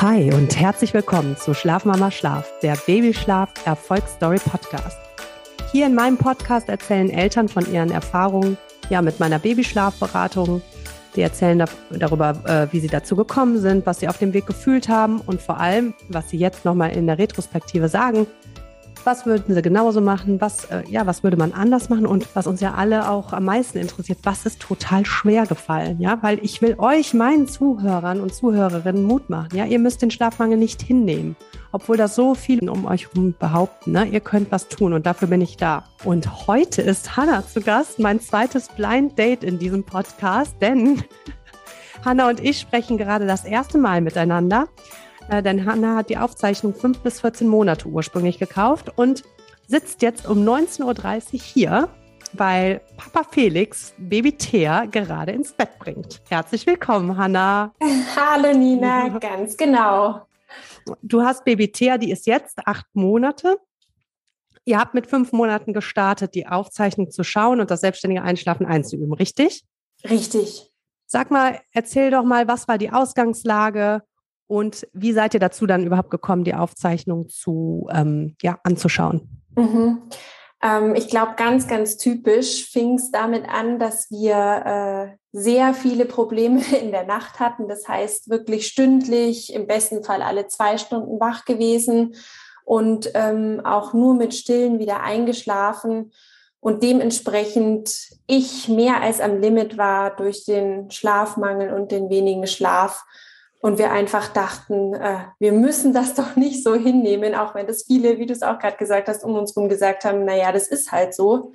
Hi und herzlich willkommen zu Schlafmama Schlaf, der Babyschlaf Erfolgsstory Podcast. Hier in meinem Podcast erzählen Eltern von ihren Erfahrungen ja mit meiner Babyschlafberatung. Die erzählen darüber, äh, wie sie dazu gekommen sind, was sie auf dem Weg gefühlt haben und vor allem, was sie jetzt nochmal in der Retrospektive sagen, was würden sie genauso machen? Was, äh, ja, was würde man anders machen? Und was uns ja alle auch am meisten interessiert, was ist total schwer gefallen? Ja, weil ich will euch, meinen Zuhörern und Zuhörerinnen Mut machen. Ja, ihr müsst den Schlafmangel nicht hinnehmen. Obwohl das so viele um euch herum behaupten, ne? ihr könnt was tun und dafür bin ich da. Und heute ist Hanna zu Gast, mein zweites Blind Date in diesem Podcast, denn Hanna und ich sprechen gerade das erste Mal miteinander. Äh, denn Hanna hat die Aufzeichnung fünf bis 14 Monate ursprünglich gekauft und sitzt jetzt um 19.30 Uhr hier, weil Papa Felix Baby Thea gerade ins Bett bringt. Herzlich willkommen, Hanna. Hallo Nina, ganz genau. Du hast Baby Thea, die ist jetzt acht Monate. Ihr habt mit fünf Monaten gestartet, die Aufzeichnung zu schauen und das selbstständige Einschlafen einzuüben, richtig? Richtig. Sag mal, erzähl doch mal, was war die Ausgangslage und wie seid ihr dazu dann überhaupt gekommen, die Aufzeichnung zu, ähm, ja, anzuschauen? Mhm. Ähm, ich glaube, ganz, ganz typisch fing es damit an, dass wir äh, sehr viele Probleme in der Nacht hatten. Das heißt, wirklich stündlich, im besten Fall alle zwei Stunden wach gewesen und ähm, auch nur mit Stillen wieder eingeschlafen und dementsprechend ich mehr als am Limit war durch den Schlafmangel und den wenigen Schlaf und wir einfach dachten, äh, wir müssen das doch nicht so hinnehmen, auch wenn das viele, wie du es auch gerade gesagt hast, um uns herum gesagt haben, na ja, das ist halt so,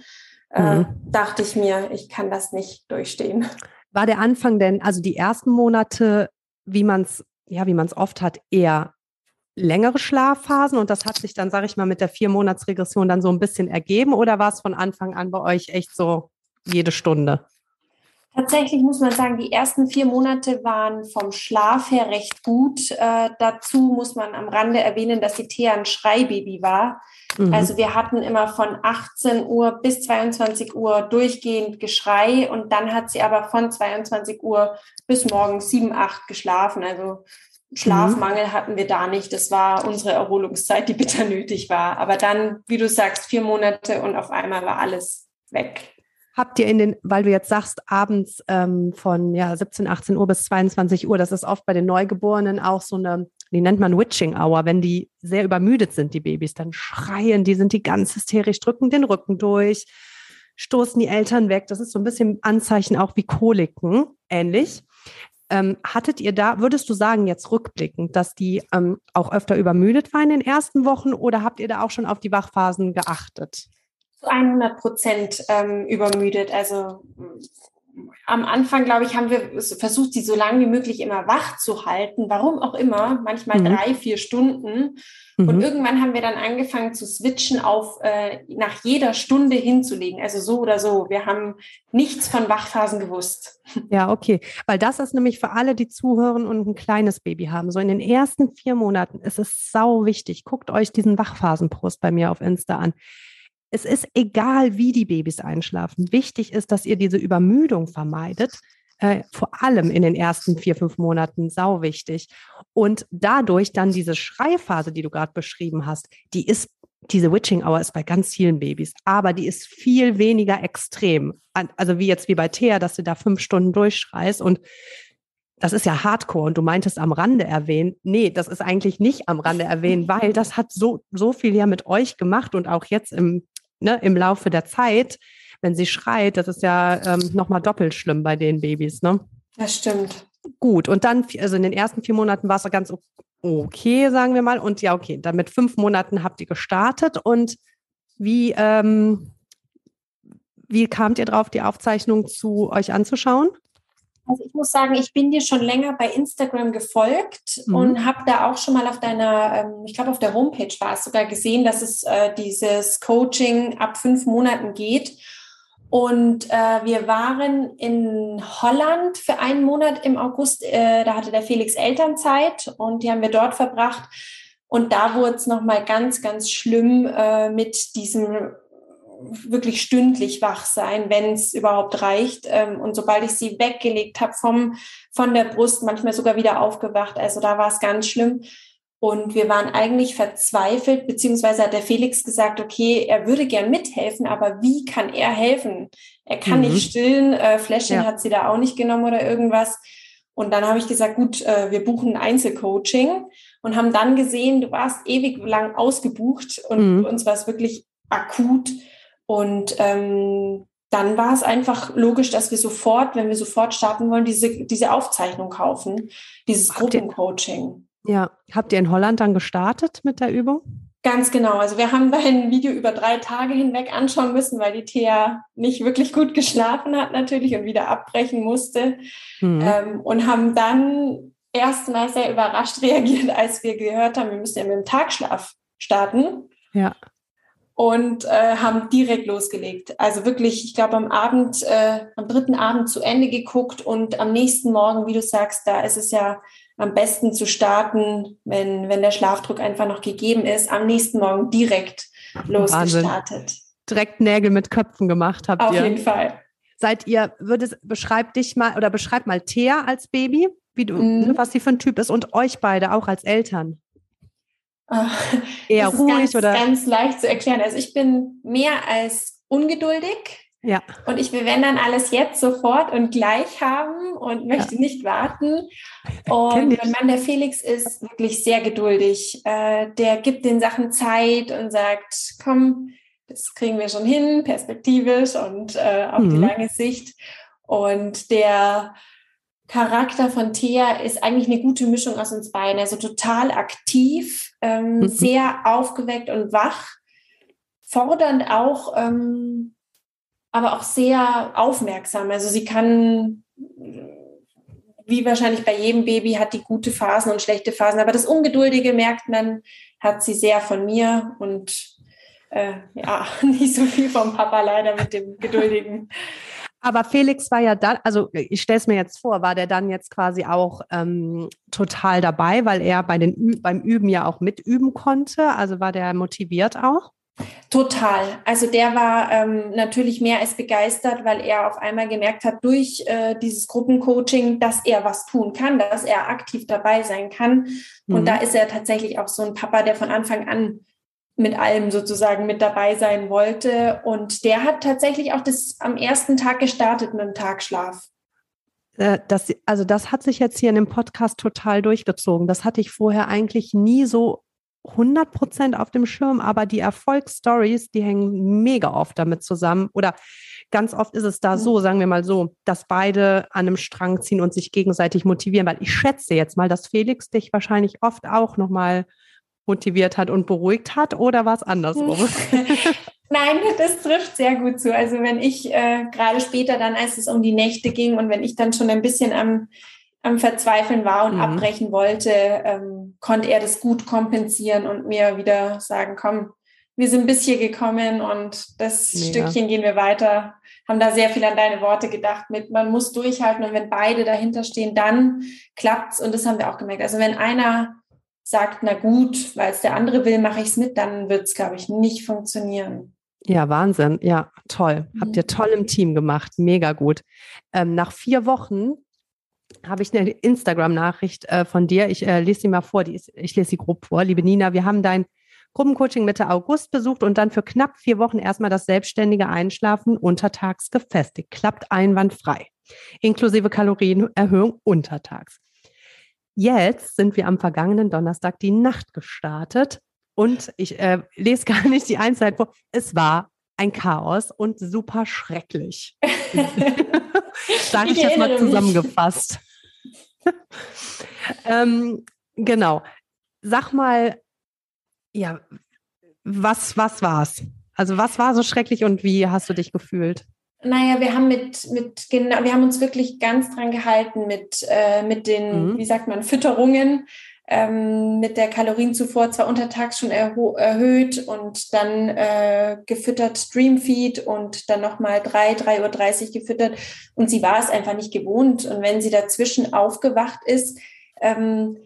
äh, mhm. dachte ich mir, ich kann das nicht durchstehen. War der Anfang denn, also die ersten Monate, wie man es, ja, wie man es oft hat, eher längere Schlafphasen und das hat sich dann, sage ich mal, mit der Vier-Monats-Regression dann so ein bisschen ergeben oder war es von Anfang an bei euch echt so jede Stunde? Tatsächlich muss man sagen, die ersten vier Monate waren vom Schlaf her recht gut. Äh, dazu muss man am Rande erwähnen, dass die Thea ein Schreibaby war. Mhm. Also wir hatten immer von 18 Uhr bis 22 Uhr durchgehend Geschrei und dann hat sie aber von 22 Uhr bis morgens 7, 8 geschlafen. Also Schlafmangel mhm. hatten wir da nicht. Das war unsere Erholungszeit, die bitter nötig war. Aber dann, wie du sagst, vier Monate und auf einmal war alles weg. Habt ihr in den, weil du jetzt sagst, abends ähm, von ja, 17, 18 Uhr bis 22 Uhr, das ist oft bei den Neugeborenen auch so eine, die nennt man Witching Hour, wenn die sehr übermüdet sind, die Babys, dann schreien, die sind die ganz hysterisch, drücken den Rücken durch, stoßen die Eltern weg. Das ist so ein bisschen Anzeichen auch wie Koliken, ähnlich. Ähm, hattet ihr da, würdest du sagen, jetzt rückblickend, dass die ähm, auch öfter übermüdet waren in den ersten Wochen oder habt ihr da auch schon auf die Wachphasen geachtet? Zu 100 Prozent ähm, übermüdet. Also am Anfang, glaube ich, haben wir versucht, sie so lange wie möglich immer wach zu halten. Warum auch immer, manchmal mhm. drei, vier Stunden. Mhm. Und irgendwann haben wir dann angefangen zu switchen auf äh, nach jeder Stunde hinzulegen. Also so oder so. Wir haben nichts von Wachphasen gewusst. Ja, okay. Weil das ist nämlich für alle, die zuhören und ein kleines Baby haben. So in den ersten vier Monaten ist es sau wichtig. Guckt euch diesen Wachphasenpost bei mir auf Insta an es ist egal, wie die Babys einschlafen. Wichtig ist, dass ihr diese Übermüdung vermeidet. Äh, vor allem in den ersten vier, fünf Monaten sau wichtig. Und dadurch dann diese Schreiphase, die du gerade beschrieben hast, die ist, diese Witching Hour ist bei ganz vielen Babys, aber die ist viel weniger extrem. Also wie jetzt wie bei Thea, dass du da fünf Stunden durchschreist und das ist ja Hardcore und du meintest am Rande erwähnt. Nee, das ist eigentlich nicht am Rande erwähnt, weil das hat so, so viel ja mit euch gemacht und auch jetzt im ne, im Laufe der Zeit, wenn sie schreit, das ist ja ähm, nochmal doppelt schlimm bei den Babys, ne? Das stimmt. Gut, und dann, also in den ersten vier Monaten war es ganz okay, sagen wir mal. Und ja, okay, dann mit fünf Monaten habt ihr gestartet. Und wie, ähm, wie kamt ihr drauf, die Aufzeichnung zu euch anzuschauen? Also ich muss sagen, ich bin dir schon länger bei Instagram gefolgt mhm. und habe da auch schon mal auf deiner, ähm, ich glaube auf der Homepage war es sogar gesehen, dass es äh, dieses Coaching ab fünf Monaten geht. Und äh, wir waren in Holland für einen Monat im August. Äh, da hatte der Felix Elternzeit und die haben wir dort verbracht. Und da wurde es nochmal ganz, ganz schlimm äh, mit diesem wirklich stündlich wach sein, wenn es überhaupt reicht. Ähm, und sobald ich sie weggelegt habe vom von der Brust, manchmal sogar wieder aufgewacht. Also da war es ganz schlimm. Und wir waren eigentlich verzweifelt, beziehungsweise hat der Felix gesagt, okay, er würde gern mithelfen, aber wie kann er helfen? Er kann mhm. nicht stillen, äh, Fläschchen ja. hat sie da auch nicht genommen oder irgendwas. Und dann habe ich gesagt, gut, äh, wir buchen ein Einzelcoaching und haben dann gesehen, du warst ewig lang ausgebucht und mhm. uns war es wirklich akut. Und ähm, dann war es einfach logisch, dass wir sofort, wenn wir sofort starten wollen, diese, diese Aufzeichnung kaufen, dieses Gruppencoaching. Ja, habt ihr in Holland dann gestartet mit der Übung? Ganz genau. Also wir haben ein Video über drei Tage hinweg anschauen müssen, weil die Thea nicht wirklich gut geschlafen hat natürlich und wieder abbrechen musste. Mhm. Ähm, und haben dann erstmal sehr überrascht reagiert, als wir gehört haben, wir müssen ja mit dem Tagschlaf starten. Ja. Und äh, haben direkt losgelegt. Also wirklich, ich glaube, am Abend, äh, am dritten Abend zu Ende geguckt und am nächsten Morgen, wie du sagst, da ist es ja am besten zu starten, wenn, wenn der Schlafdruck einfach noch gegeben ist, am nächsten Morgen direkt losgestartet. Wahnsinn. Direkt Nägel mit Köpfen gemacht habt Auf ihr. Auf jeden Fall. Seid ihr, würdest, beschreib dich mal oder beschreib mal Thea als Baby, wie du, mhm. was sie für ein Typ ist und euch beide auch als Eltern. Ach, Eher ruhig ganz, oder? Ganz leicht zu erklären. Also ich bin mehr als ungeduldig ja. Und ich will, wenn dann alles jetzt sofort und gleich haben und möchte ja. nicht warten. Und mein Mann, der Felix, ist wirklich sehr geduldig. Äh, der gibt den Sachen Zeit und sagt, komm, das kriegen wir schon hin, perspektivisch und äh, auf mhm. die lange Sicht. Und der Charakter von Thea ist eigentlich eine gute Mischung aus uns beiden. Also total aktiv, ähm, mhm. sehr aufgeweckt und wach, fordernd auch ähm, aber auch sehr aufmerksam. Also sie kann, wie wahrscheinlich bei jedem Baby, hat die gute Phasen und schlechte Phasen. Aber das Ungeduldige merkt man, hat sie sehr von mir und äh, ja, nicht so viel vom Papa leider mit dem Geduldigen. Aber Felix war ja dann, also ich stelle es mir jetzt vor, war der dann jetzt quasi auch ähm, total dabei, weil er bei den, beim Üben ja auch mitüben konnte. Also war der motiviert auch? Total. Also der war ähm, natürlich mehr als begeistert, weil er auf einmal gemerkt hat durch äh, dieses Gruppencoaching, dass er was tun kann, dass er aktiv dabei sein kann. Mhm. Und da ist er tatsächlich auch so ein Papa, der von Anfang an mit allem sozusagen mit dabei sein wollte. Und der hat tatsächlich auch das am ersten Tag gestartet mit dem Tagschlaf. Äh, das, also das hat sich jetzt hier in dem Podcast total durchgezogen. Das hatte ich vorher eigentlich nie so 100 Prozent auf dem Schirm, aber die Erfolgsstories, die hängen mega oft damit zusammen. Oder ganz oft ist es da so, sagen wir mal so, dass beide an einem Strang ziehen und sich gegenseitig motivieren. Weil ich schätze jetzt mal, dass Felix dich wahrscheinlich oft auch nochmal motiviert hat und beruhigt hat. Oder war es andersrum? Nein, das trifft sehr gut zu. Also wenn ich äh, gerade später dann, als es um die Nächte ging und wenn ich dann schon ein bisschen am am Verzweifeln war und mhm. abbrechen wollte, ähm, konnte er das gut kompensieren und mir wieder sagen, komm, wir sind bis hier gekommen und das Mega. Stückchen gehen wir weiter. Haben da sehr viel an deine Worte gedacht mit, man muss durchhalten und wenn beide dahinter stehen, dann klappt's und das haben wir auch gemerkt. Also wenn einer sagt, na gut, weil es der andere will, mache ich es mit, dann wird es, glaube ich, nicht funktionieren. Ja, Wahnsinn. Ja, toll. Mhm. Habt ihr toll im Team gemacht. Mega gut. Ähm, nach vier Wochen habe ich eine Instagram-Nachricht äh, von dir. Ich äh, lese sie mal vor. Ist, ich lese sie grob vor. Liebe Nina, wir haben dein Gruppencoaching Mitte August besucht und dann für knapp vier Wochen erstmal das selbstständige Einschlafen untertags gefestigt. Klappt einwandfrei. Inklusive Kalorienerhöhung untertags. Jetzt sind wir am vergangenen Donnerstag die Nacht gestartet und ich äh, lese gar nicht die Einzelheit vor. Es war ein Chaos und super schrecklich. Sage ich, ich jetzt mal zusammengefasst. ähm, genau. Sag mal, ja, was, was war's? Also was war so schrecklich und wie hast du dich gefühlt? Naja, wir haben mit, mit genau, wir haben uns wirklich ganz dran gehalten mit, äh, mit den, mhm. wie sagt man, Fütterungen ähm, mit der Kalorienzufuhr zwar untertags schon erhöht und dann äh, gefüttert Streamfeed und dann nochmal 3, 3.30 Uhr gefüttert. Und sie war es einfach nicht gewohnt. Und wenn sie dazwischen aufgewacht ist, ähm,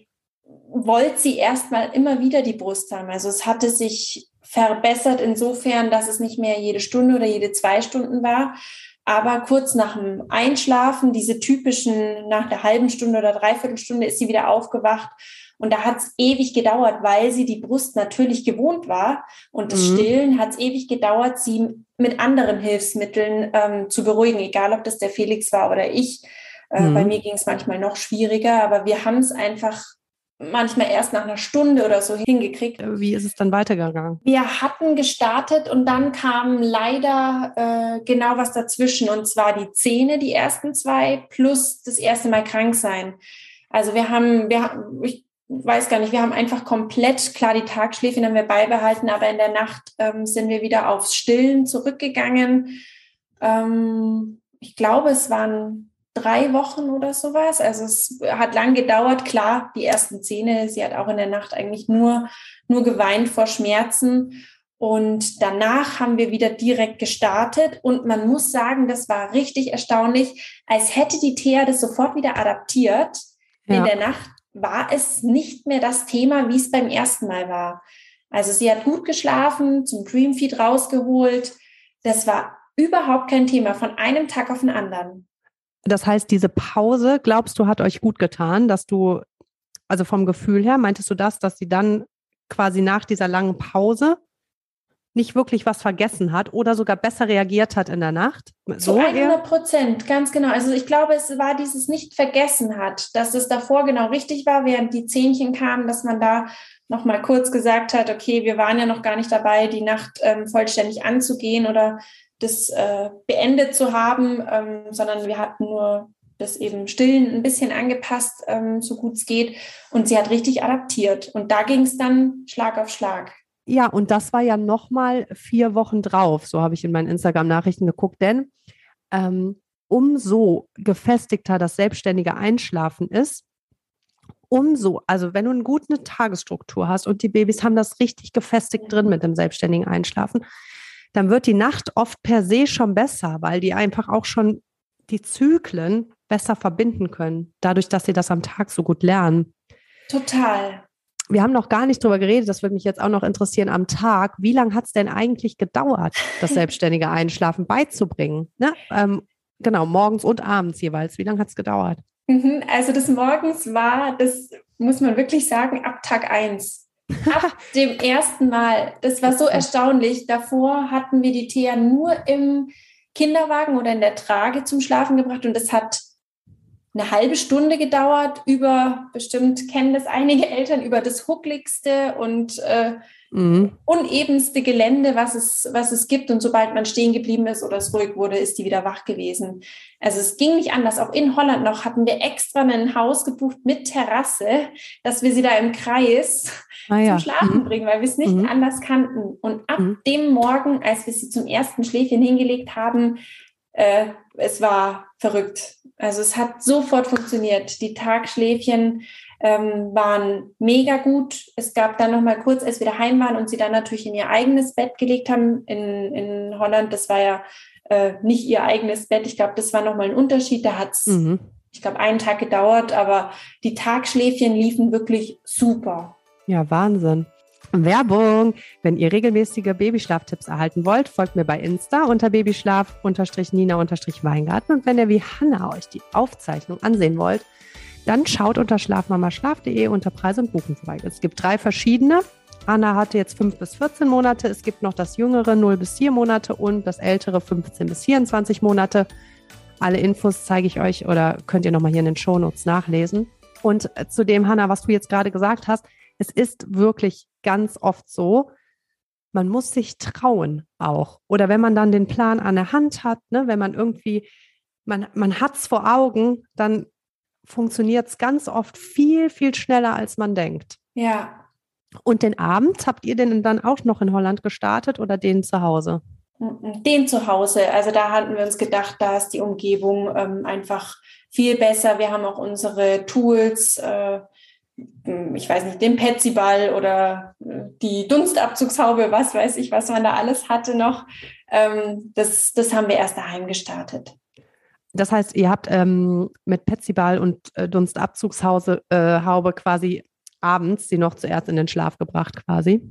wollte sie erstmal immer wieder die Brust haben. Also es hatte sich verbessert insofern, dass es nicht mehr jede Stunde oder jede zwei Stunden war. Aber kurz nach dem Einschlafen, diese typischen, nach der halben Stunde oder dreiviertel Stunde ist sie wieder aufgewacht. Und da hat es ewig gedauert, weil sie die Brust natürlich gewohnt war. Und das mhm. Stillen hat es ewig gedauert, sie mit anderen Hilfsmitteln ähm, zu beruhigen, egal ob das der Felix war oder ich. Äh, mhm. Bei mir ging es manchmal noch schwieriger, aber wir haben es einfach manchmal erst nach einer Stunde oder so hingekriegt. Wie ist es dann weitergegangen? Wir hatten gestartet und dann kam leider äh, genau was dazwischen und zwar die Zähne, die ersten zwei, plus das erste Mal krank sein. Also wir haben, wir, ich weiß gar nicht, wir haben einfach komplett, klar, die Tagschläfchen haben wir beibehalten, aber in der Nacht ähm, sind wir wieder aufs Stillen zurückgegangen. Ähm, ich glaube, es waren drei Wochen oder sowas. Also es hat lang gedauert. Klar, die ersten Zähne, sie hat auch in der Nacht eigentlich nur, nur geweint vor Schmerzen. Und danach haben wir wieder direkt gestartet. Und man muss sagen, das war richtig erstaunlich, als hätte die Thea das sofort wieder adaptiert. Ja. In der Nacht war es nicht mehr das Thema, wie es beim ersten Mal war. Also sie hat gut geschlafen, zum Dreamfeed rausgeholt. Das war überhaupt kein Thema von einem Tag auf den anderen. Das heißt, diese Pause, glaubst du, hat euch gut getan, dass du, also vom Gefühl her, meintest du das, dass sie dann quasi nach dieser langen Pause nicht wirklich was vergessen hat oder sogar besser reagiert hat in der Nacht? So Zu 100 Prozent, ganz genau. Also ich glaube, es war dieses nicht vergessen hat, dass es davor genau richtig war, während die Zähnchen kamen, dass man da noch mal kurz gesagt hat, okay, wir waren ja noch gar nicht dabei, die Nacht ähm, vollständig anzugehen oder das äh, beendet zu haben, ähm, sondern wir hatten nur das eben Stillen ein bisschen angepasst, ähm, so gut es geht. Und sie hat richtig adaptiert. Und da ging es dann Schlag auf Schlag. Ja, und das war ja nochmal vier Wochen drauf. So habe ich in meinen Instagram-Nachrichten geguckt. Denn ähm, umso gefestigter das selbstständige Einschlafen ist, umso, also wenn du eine gute Tagesstruktur hast und die Babys haben das richtig gefestigt drin mit dem selbstständigen Einschlafen, dann wird die Nacht oft per se schon besser, weil die einfach auch schon die Zyklen besser verbinden können, dadurch, dass sie das am Tag so gut lernen. Total. Wir haben noch gar nicht drüber geredet, das würde mich jetzt auch noch interessieren am Tag. Wie lange hat es denn eigentlich gedauert, das selbstständige Einschlafen beizubringen? Ne? Ähm, genau, morgens und abends jeweils. Wie lange hat es gedauert? Mhm, also das morgens war, das muss man wirklich sagen, ab Tag 1. Ab dem ersten Mal. Das war so erstaunlich. Davor hatten wir die Thea nur im Kinderwagen oder in der Trage zum Schlafen gebracht und das hat eine halbe Stunde gedauert über, bestimmt kennen das einige Eltern, über das huckligste und äh, mhm. unebenste Gelände, was es, was es gibt. Und sobald man stehen geblieben ist oder es ruhig wurde, ist die wieder wach gewesen. Also es ging nicht anders. Auch in Holland noch hatten wir extra ein Haus gebucht mit Terrasse, dass wir sie da im Kreis ah, ja. zum Schlafen mhm. bringen, weil wir es nicht mhm. anders kannten. Und ab mhm. dem Morgen, als wir sie zum ersten Schläfchen hingelegt haben, äh, es war verrückt. Also es hat sofort funktioniert. Die Tagschläfchen ähm, waren mega gut. Es gab dann noch mal kurz, als wir daheim waren und sie dann natürlich in ihr eigenes Bett gelegt haben in, in Holland. Das war ja äh, nicht ihr eigenes Bett. Ich glaube, das war noch mal ein Unterschied. Da hat es, mhm. ich glaube, einen Tag gedauert, aber die Tagschläfchen liefen wirklich super. Ja, Wahnsinn. Werbung. Wenn ihr regelmäßige Babyschlaftipps erhalten wollt, folgt mir bei Insta unter Babyschlaf-Nina-Weingarten. Und wenn ihr wie Hanna euch die Aufzeichnung ansehen wollt, dann schaut unter schlafmamaschlaf.de unter Preis und Buchen vorbei. Es gibt drei verschiedene. Anna hatte jetzt 5 bis 14 Monate. Es gibt noch das jüngere 0 bis 4 Monate und das ältere 15 bis 24 Monate. Alle Infos zeige ich euch oder könnt ihr nochmal hier in den Shownotes nachlesen. Und zu dem, Hanna, was du jetzt gerade gesagt hast, es ist wirklich ganz oft so, man muss sich trauen auch. Oder wenn man dann den Plan an der Hand hat, ne, wenn man irgendwie, man, man hat es vor Augen, dann funktioniert es ganz oft viel, viel schneller, als man denkt. Ja. Und den Abend, habt ihr den dann auch noch in Holland gestartet oder den zu Hause? Den zu Hause. Also da hatten wir uns gedacht, da ist die Umgebung ähm, einfach viel besser. Wir haben auch unsere Tools. Äh, ich weiß nicht, den Petsyball oder äh, die Dunstabzugshaube, was weiß ich, was man da alles hatte noch. Ähm, das, das haben wir erst daheim gestartet. Das heißt, ihr habt ähm, mit Petsyball und äh, Dunstabzugshaube äh, quasi abends sie noch zuerst in den Schlaf gebracht, quasi?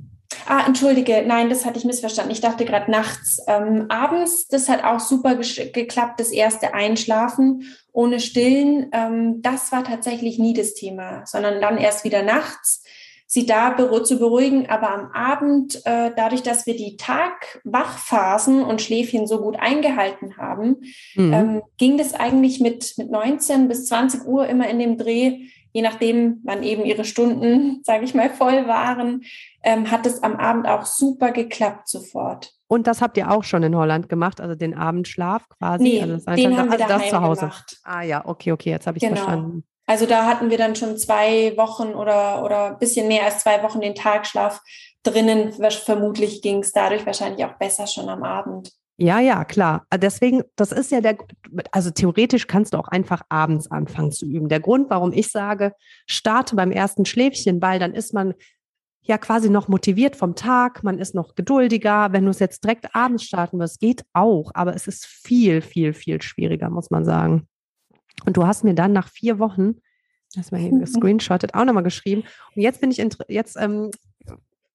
Ah, entschuldige, nein, das hatte ich missverstanden. Ich dachte gerade nachts. Ähm, abends, das hat auch super geklappt, das erste Einschlafen ohne Stillen. Ähm, das war tatsächlich nie das Thema, sondern dann erst wieder nachts sie da zu beruhigen. Aber am Abend, äh, dadurch, dass wir die Tagwachphasen und Schläfchen so gut eingehalten haben, mhm. ähm, ging das eigentlich mit, mit 19 bis 20 Uhr immer in dem Dreh, je nachdem, wann eben ihre Stunden, sage ich mal, voll waren, ähm, hat es am Abend auch super geklappt sofort. Und das habt ihr auch schon in Holland gemacht, also den Abendschlaf quasi? Nee, also das den haben wir also das zu Hause. Gemacht. Ah ja, okay, okay, jetzt habe ich genau. verstanden. Also da hatten wir dann schon zwei Wochen oder, oder ein bisschen mehr als zwei Wochen den Tagschlaf drinnen. Vermutlich ging es dadurch wahrscheinlich auch besser schon am Abend. Ja, ja, klar. Ah, deswegen, das ist ja der, also theoretisch kannst du auch einfach abends anfangen zu üben. Der Grund, warum ich sage, starte beim ersten Schläfchen, weil dann ist man ja quasi noch motiviert vom Tag, man ist noch geduldiger. Wenn du es jetzt direkt abends starten wirst, geht auch, aber es ist viel, viel, viel schwieriger, muss man sagen. Und du hast mir dann nach vier Wochen, das mal hier gescreenshottet, auch nochmal geschrieben. Und jetzt bin ich, jetzt ähm,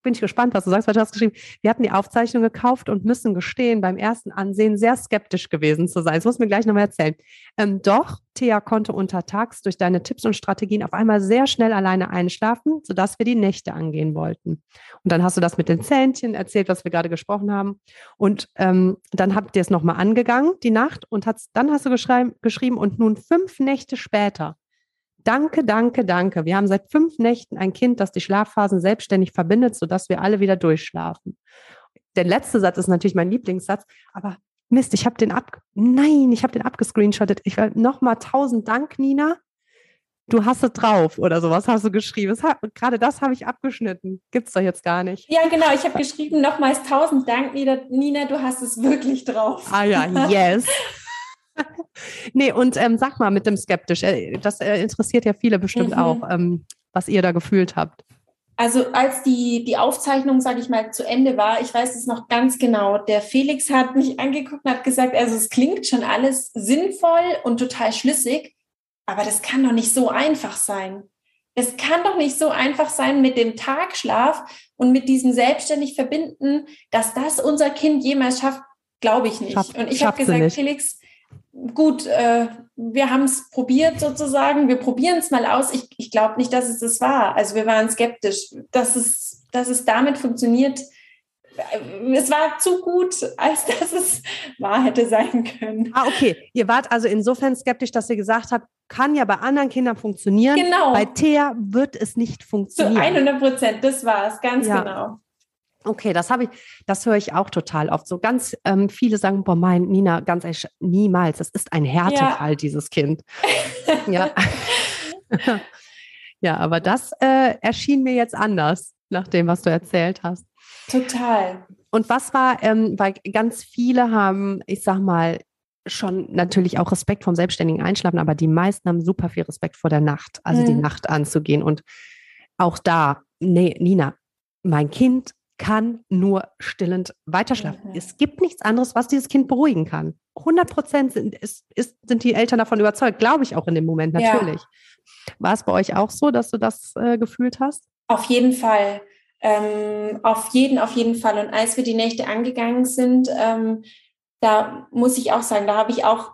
bin ich gespannt, was du sagst, weil du hast geschrieben, wir hatten die Aufzeichnung gekauft und müssen gestehen, beim ersten Ansehen sehr skeptisch gewesen zu sein. Das muss mir gleich nochmal erzählen. Ähm, doch, Thea konnte untertags durch deine Tipps und Strategien auf einmal sehr schnell alleine einschlafen, sodass wir die Nächte angehen wollten. Und dann hast du das mit den Zähnchen erzählt, was wir gerade gesprochen haben. Und ähm, dann habt ihr es nochmal angegangen, die Nacht, und dann hast du geschrieben, und nun fünf Nächte später Danke, danke, danke. Wir haben seit fünf Nächten ein Kind, das die Schlafphasen selbstständig verbindet, sodass wir alle wieder durchschlafen. Der letzte Satz ist natürlich mein Lieblingssatz, aber Mist, ich habe den ab, nein, ich habe den abgescreenshottet. Ich will nochmal tausend Dank, Nina. Du hast es drauf oder sowas hast du geschrieben. Gerade das habe ich abgeschnitten. Gibt es doch jetzt gar nicht. Ja, genau. Ich habe geschrieben, nochmals tausend Dank, Nina, Nina, du hast es wirklich drauf. Ah ja, yes. nee, und ähm, sag mal mit dem Skeptisch, äh, das äh, interessiert ja viele bestimmt mhm. auch, ähm, was ihr da gefühlt habt. Also als die, die Aufzeichnung, sage ich mal, zu Ende war, ich weiß es noch ganz genau, der Felix hat mich angeguckt und hat gesagt, also es klingt schon alles sinnvoll und total schlüssig, aber das kann doch nicht so einfach sein. Es kann doch nicht so einfach sein mit dem Tagschlaf und mit diesem selbstständig verbinden, dass das unser Kind jemals schafft, glaube ich nicht. Schaff, und ich habe gesagt. Felix, gut, äh, wir haben es probiert sozusagen, wir probieren es mal aus. Ich, ich glaube nicht, dass es das war. Also wir waren skeptisch, dass es, dass es damit funktioniert. Es war zu gut, als dass es wahr hätte sein können. Ah, okay. Ihr wart also insofern skeptisch, dass ihr gesagt habt, kann ja bei anderen Kindern funktionieren. Genau. Bei Thea wird es nicht funktionieren. Zu 100 Prozent, das war es, ganz ja. genau. Okay, das habe ich, das höre ich auch total oft. So ganz ähm, viele sagen, boah, mein Nina, ganz ehrlich, niemals. Das ist ein Härtefall, ja. dieses Kind. ja. ja, aber das äh, erschien mir jetzt anders, nach dem, was du erzählt hast. Total. Und was war, ähm, weil ganz viele haben, ich sag mal, schon natürlich auch Respekt vom selbstständigen Einschlafen, aber die meisten haben super viel Respekt vor der Nacht, also mhm. die Nacht anzugehen. Und auch da, nee, Nina, mein Kind kann nur stillend weiterschlafen. Mhm. Es gibt nichts anderes, was dieses Kind beruhigen kann. 100 Prozent sind, ist, ist, sind die Eltern davon überzeugt, glaube ich auch in dem Moment natürlich. Ja. War es bei euch auch so, dass du das äh, gefühlt hast? Auf jeden Fall. Ähm, auf jeden, auf jeden Fall. Und als wir die Nächte angegangen sind, ähm, da muss ich auch sagen, da habe ich auch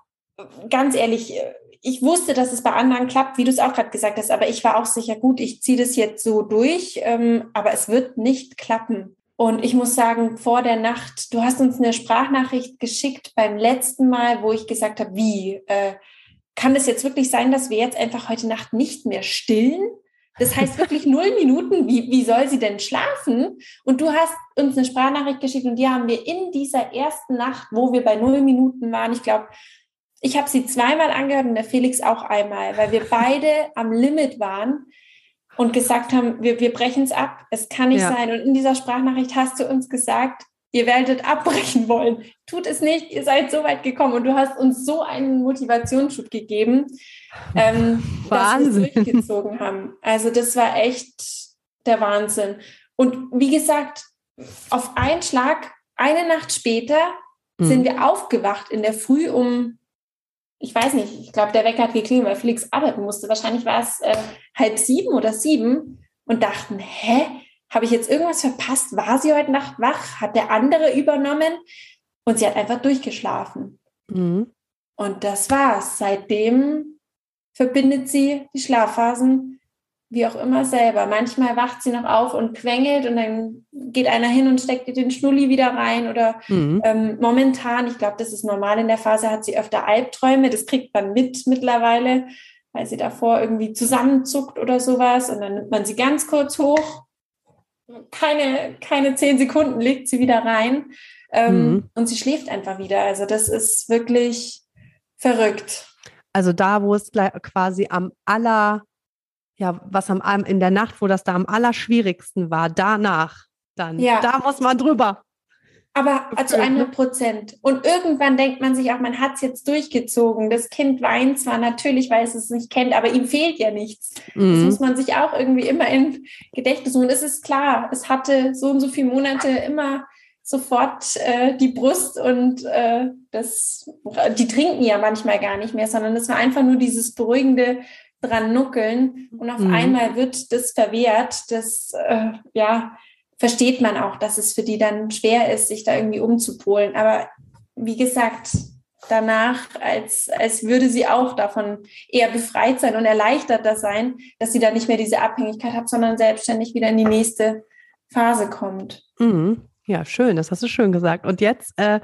ganz ehrlich ich wusste, dass es bei anderen klappt, wie du es auch gerade gesagt hast, aber ich war auch sicher, gut, ich ziehe das jetzt so durch, ähm, aber es wird nicht klappen. Und ich muss sagen, vor der Nacht, du hast uns eine Sprachnachricht geschickt beim letzten Mal, wo ich gesagt habe, wie, äh, kann es jetzt wirklich sein, dass wir jetzt einfach heute Nacht nicht mehr stillen? Das heißt wirklich null Minuten. Wie, wie soll sie denn schlafen? Und du hast uns eine Sprachnachricht geschickt und die haben wir in dieser ersten Nacht, wo wir bei null Minuten waren, ich glaube, ich habe sie zweimal angehört und der Felix auch einmal, weil wir beide am Limit waren und gesagt haben, wir, wir brechen es ab. Es kann nicht ja. sein. Und in dieser Sprachnachricht hast du uns gesagt, ihr werdet abbrechen wollen. Tut es nicht, ihr seid so weit gekommen und du hast uns so einen Motivationsschub gegeben, ähm, dass wir es durchgezogen haben. Also das war echt der Wahnsinn. Und wie gesagt, auf einen Schlag, eine Nacht später, mhm. sind wir aufgewacht in der Früh um ich weiß nicht, ich glaube, der Wecker hat geklingelt, weil Felix arbeiten musste. Wahrscheinlich war es äh, halb sieben oder sieben und dachten, hä, habe ich jetzt irgendwas verpasst? War sie heute Nacht wach? Hat der andere übernommen? Und sie hat einfach durchgeschlafen. Mhm. Und das war's. Seitdem verbindet sie die Schlafphasen wie auch immer selber. Manchmal wacht sie noch auf und quengelt und dann geht einer hin und steckt ihr den Schnulli wieder rein. Oder mhm. ähm, momentan, ich glaube, das ist normal in der Phase, hat sie öfter Albträume. Das kriegt man mit mittlerweile, weil sie davor irgendwie zusammenzuckt oder sowas. Und dann nimmt man sie ganz kurz hoch. Keine, keine zehn Sekunden legt sie wieder rein. Ähm, mhm. Und sie schläft einfach wieder. Also das ist wirklich verrückt. Also da, wo es quasi am aller ja, was am in der Nacht, wo das da am allerschwierigsten war, danach dann. Ja. Da muss man drüber. Aber zu 100 Prozent. Und irgendwann denkt man sich auch, man hat es jetzt durchgezogen. Das Kind weint zwar natürlich, weil es es nicht kennt, aber ihm fehlt ja nichts. Mhm. Das muss man sich auch irgendwie immer in Gedächtnis Und es ist klar, es hatte so und so viele Monate immer sofort äh, die Brust und äh, das, die trinken ja manchmal gar nicht mehr, sondern es war einfach nur dieses beruhigende dran nuckeln und auf mhm. einmal wird das verwehrt. Das, äh, ja, versteht man auch, dass es für die dann schwer ist, sich da irgendwie umzupolen. Aber wie gesagt, danach, als, als würde sie auch davon eher befreit sein und erleichterter sein, dass sie da nicht mehr diese Abhängigkeit hat, sondern selbstständig wieder in die nächste Phase kommt. Mhm. Ja, schön, das hast du schön gesagt. Und jetzt äh,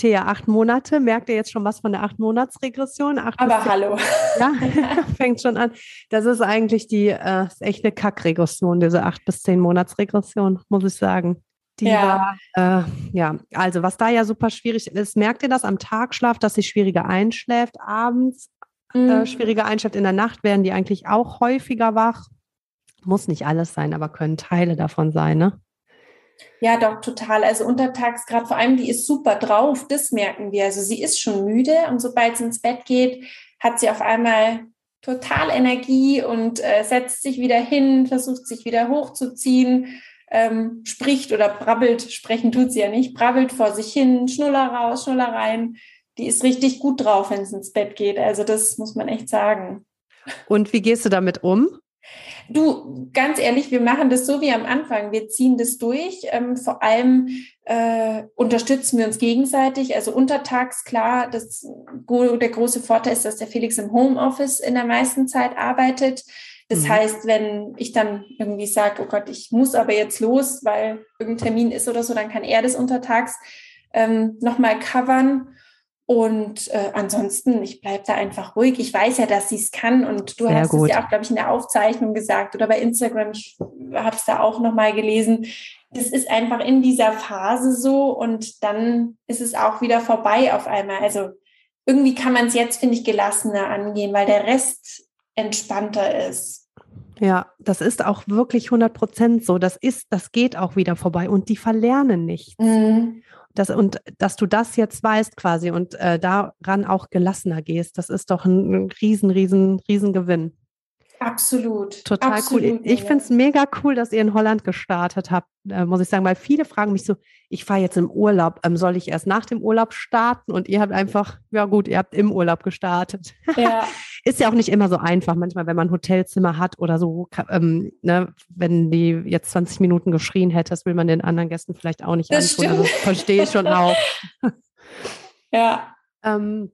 Thea, acht Monate. Merkt ihr jetzt schon was von der Acht-Monats-Regression? Aber hallo. Ja, fängt schon an. Das ist eigentlich die, äh, ist echt eine Kack-Regression, diese acht bis zehn Monats-Regression, muss ich sagen. Die ja. War, äh, ja, also was da ja super schwierig ist, merkt ihr das am Tagschlaf, dass sie schwieriger einschläft, abends äh, mhm. äh, schwieriger einschläft, in der Nacht werden die eigentlich auch häufiger wach. Muss nicht alles sein, aber können Teile davon sein, ne? Ja, doch, total. Also untertags, gerade vor allem, die ist super drauf, das merken wir. Also sie ist schon müde und sobald sie ins Bett geht, hat sie auf einmal total Energie und äh, setzt sich wieder hin, versucht sich wieder hochzuziehen, ähm, spricht oder brabbelt, sprechen tut sie ja nicht, brabbelt vor sich hin, Schnuller raus, Schnuller rein. Die ist richtig gut drauf, wenn es ins Bett geht. Also das muss man echt sagen. Und wie gehst du damit um? Du, ganz ehrlich, wir machen das so wie am Anfang. Wir ziehen das durch. Ähm, vor allem äh, unterstützen wir uns gegenseitig. Also untertags, klar, das, der große Vorteil ist, dass der Felix im Homeoffice in der meisten Zeit arbeitet. Das mhm. heißt, wenn ich dann irgendwie sage, oh Gott, ich muss aber jetzt los, weil irgendein Termin ist oder so, dann kann er das untertags ähm, nochmal covern. Und äh, ansonsten, ich bleibe da einfach ruhig. Ich weiß ja, dass sie es kann. Und du Sehr hast gut. es ja auch, glaube ich, in der Aufzeichnung gesagt oder bei Instagram, ich habe es da auch nochmal gelesen. Das ist einfach in dieser Phase so und dann ist es auch wieder vorbei auf einmal. Also irgendwie kann man es jetzt, finde ich, gelassener angehen, weil der Rest entspannter ist. Ja, das ist auch wirklich 100 Prozent so. Das ist, das geht auch wieder vorbei und die verlernen nichts. Mhm. Das, und dass du das jetzt weißt quasi und äh, daran auch gelassener gehst, das ist doch ein, ein riesen, riesen, riesen Gewinn. Absolut. Total Absolut, cool. Ich finde es mega cool, dass ihr in Holland gestartet habt, äh, muss ich sagen, weil viele fragen mich so, ich fahre jetzt im Urlaub, ähm, soll ich erst nach dem Urlaub starten? Und ihr habt einfach, ja gut, ihr habt im Urlaub gestartet. Ja. Ist ja auch nicht immer so einfach, manchmal, wenn man ein Hotelzimmer hat oder so, ähm, ne, wenn die jetzt 20 Minuten geschrien hätte, das will man den anderen Gästen vielleicht auch nicht das antun. Also, verstehe ich schon auch. ja. Ähm,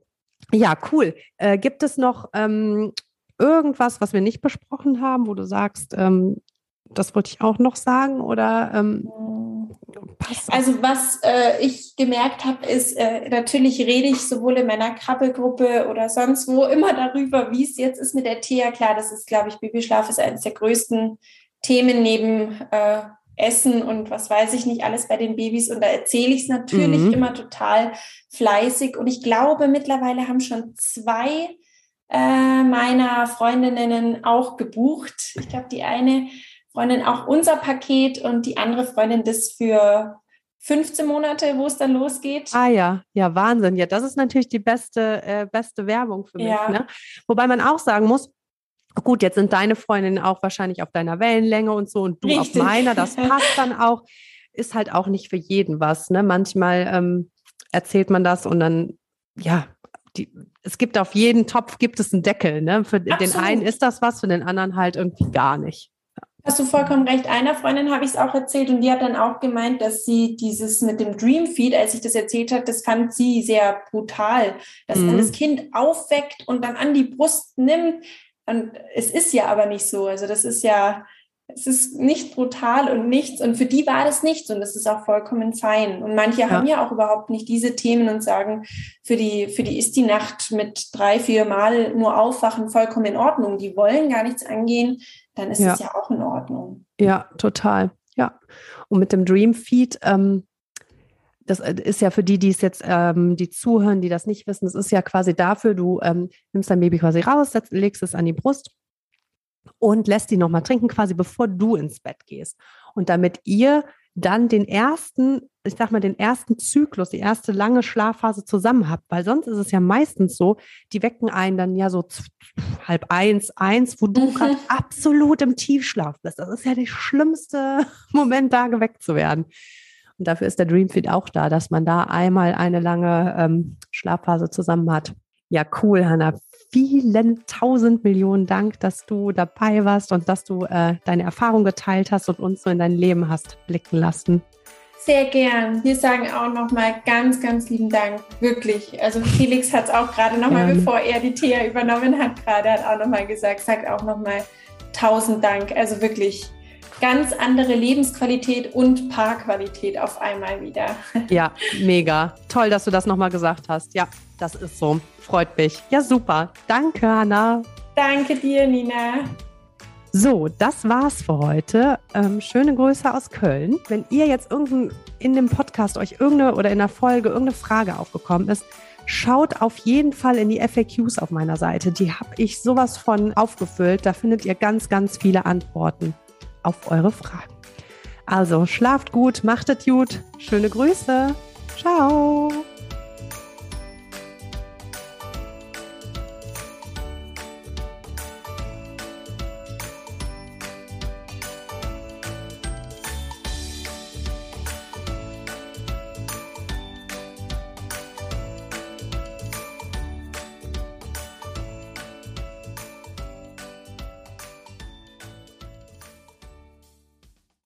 ja, cool. Äh, gibt es noch ähm, irgendwas, was wir nicht besprochen haben, wo du sagst, ähm, das wollte ich auch noch sagen oder ähm, Also was äh, ich gemerkt habe, ist, äh, natürlich rede ich sowohl in meiner Krabbelgruppe oder sonst wo immer darüber, wie es jetzt ist mit der Thea. Klar, das ist, glaube ich, Babyschlaf ist eines der größten Themen neben äh, Essen und was weiß ich nicht alles bei den Babys. Und da erzähle ich es natürlich mhm. immer total fleißig. Und ich glaube, mittlerweile haben schon zwei äh, meiner Freundinnen auch gebucht. Ich glaube, die eine Freundin auch unser Paket und die andere Freundin das für 15 Monate, wo es dann losgeht. Ah ja, ja, Wahnsinn. Ja, das ist natürlich die beste, äh, beste Werbung für mich. Ja. Ne? Wobei man auch sagen muss, gut, jetzt sind deine Freundinnen auch wahrscheinlich auf deiner Wellenlänge und so und du Richtig. auf meiner, das passt dann auch. Ist halt auch nicht für jeden was. Ne? Manchmal ähm, erzählt man das und dann, ja, die, es gibt auf jeden Topf gibt es einen Deckel. Ne? Für Absolut. den einen ist das was, für den anderen halt irgendwie gar nicht. Hast du vollkommen recht. Einer Freundin habe ich es auch erzählt und die hat dann auch gemeint, dass sie dieses mit dem Dream Feed, als ich das erzählt hat, das fand sie sehr brutal, dass mhm. man das Kind aufweckt und dann an die Brust nimmt. Und es ist ja aber nicht so. Also das ist ja, es ist nicht brutal und nichts. Und für die war das nichts und das ist auch vollkommen fein. Und manche ja. haben ja auch überhaupt nicht diese Themen und sagen, für die, für die ist die Nacht mit drei, vier Mal nur aufwachen vollkommen in Ordnung. Die wollen gar nichts angehen dann ist ja. es ja auch in Ordnung. Ja, total. Ja. Und mit dem Dream Feed, ähm, das äh, ist ja für die, die es jetzt, ähm, die zuhören, die das nicht wissen, das ist ja quasi dafür, du ähm, nimmst dein Baby quasi raus, legst es an die Brust und lässt die nochmal trinken, quasi bevor du ins Bett gehst. Und damit ihr dann den ersten, ich sag mal, den ersten Zyklus, die erste lange Schlafphase zusammen habt, weil sonst ist es ja meistens so, die wecken einen dann ja so halb eins, eins, wo du gerade absolut im Tiefschlaf bist. Das ist ja der schlimmste Moment, da geweckt zu werden. Und dafür ist der Dreamfeed auch da, dass man da einmal eine lange ähm, Schlafphase zusammen hat. Ja, cool, Hanna vielen tausend Millionen Dank, dass du dabei warst und dass du äh, deine Erfahrung geteilt hast und uns so in dein Leben hast blicken lassen. Sehr gern. Wir sagen auch nochmal ganz, ganz lieben Dank. Wirklich. Also Felix hat es auch gerade nochmal, ähm. bevor er die Thea übernommen hat, gerade hat auch nochmal gesagt, sagt auch nochmal tausend Dank. Also wirklich ganz andere Lebensqualität und Paarqualität auf einmal wieder. Ja, mega. Toll, dass du das nochmal gesagt hast. Ja, das ist so. Freut mich. Ja, super. Danke, Hanna. Danke dir, Nina. So, das war's für heute. Ähm, schöne Grüße aus Köln. Wenn ihr jetzt irgendein, in dem Podcast euch irgendeine oder in der Folge irgendeine Frage aufgekommen ist, schaut auf jeden Fall in die FAQs auf meiner Seite. Die habe ich sowas von aufgefüllt. Da findet ihr ganz, ganz viele Antworten auf eure Fragen. Also schlaft gut, macht es gut. Schöne Grüße. Ciao.